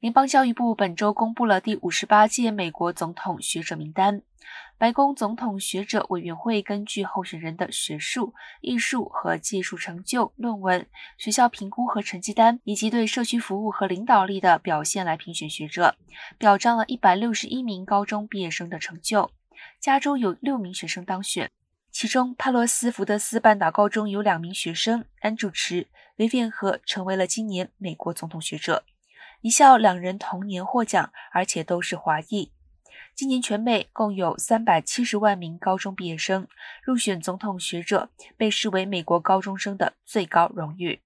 联邦教育部本周公布了第五十八届美国总统学者名单。白宫总统学者委员会根据候选人的学术、艺术和技术成就、论文、学校评估和成绩单，以及对社区服务和领导力的表现来评选学者，表彰了一百六十一名高中毕业生的成就。加州有六名学生当选，其中帕洛斯福德斯半岛高中有两名学生安主持、维维和成为了今年美国总统学者。一校两人同年获奖，而且都是华裔。今年全美共有三百七十万名高中毕业生入选总统学者，被视为美国高中生的最高荣誉。